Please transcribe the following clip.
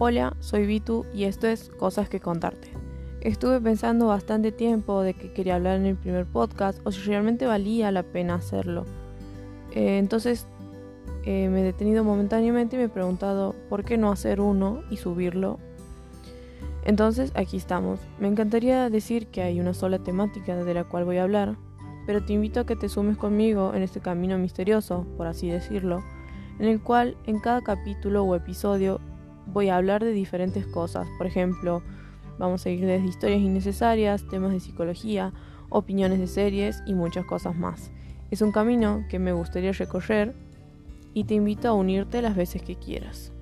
Hola, soy Vitu y esto es Cosas que contarte. Estuve pensando bastante tiempo de que quería hablar en el primer podcast o si realmente valía la pena hacerlo. Eh, entonces eh, me he detenido momentáneamente y me he preguntado por qué no hacer uno y subirlo. Entonces aquí estamos. Me encantaría decir que hay una sola temática de la cual voy a hablar, pero te invito a que te sumes conmigo en este camino misterioso, por así decirlo, en el cual en cada capítulo o episodio voy a hablar de diferentes cosas. Por ejemplo, vamos a ir desde historias innecesarias, temas de psicología, opiniones de series y muchas cosas más. Es un camino que me gustaría recorrer y te invito a unirte las veces que quieras.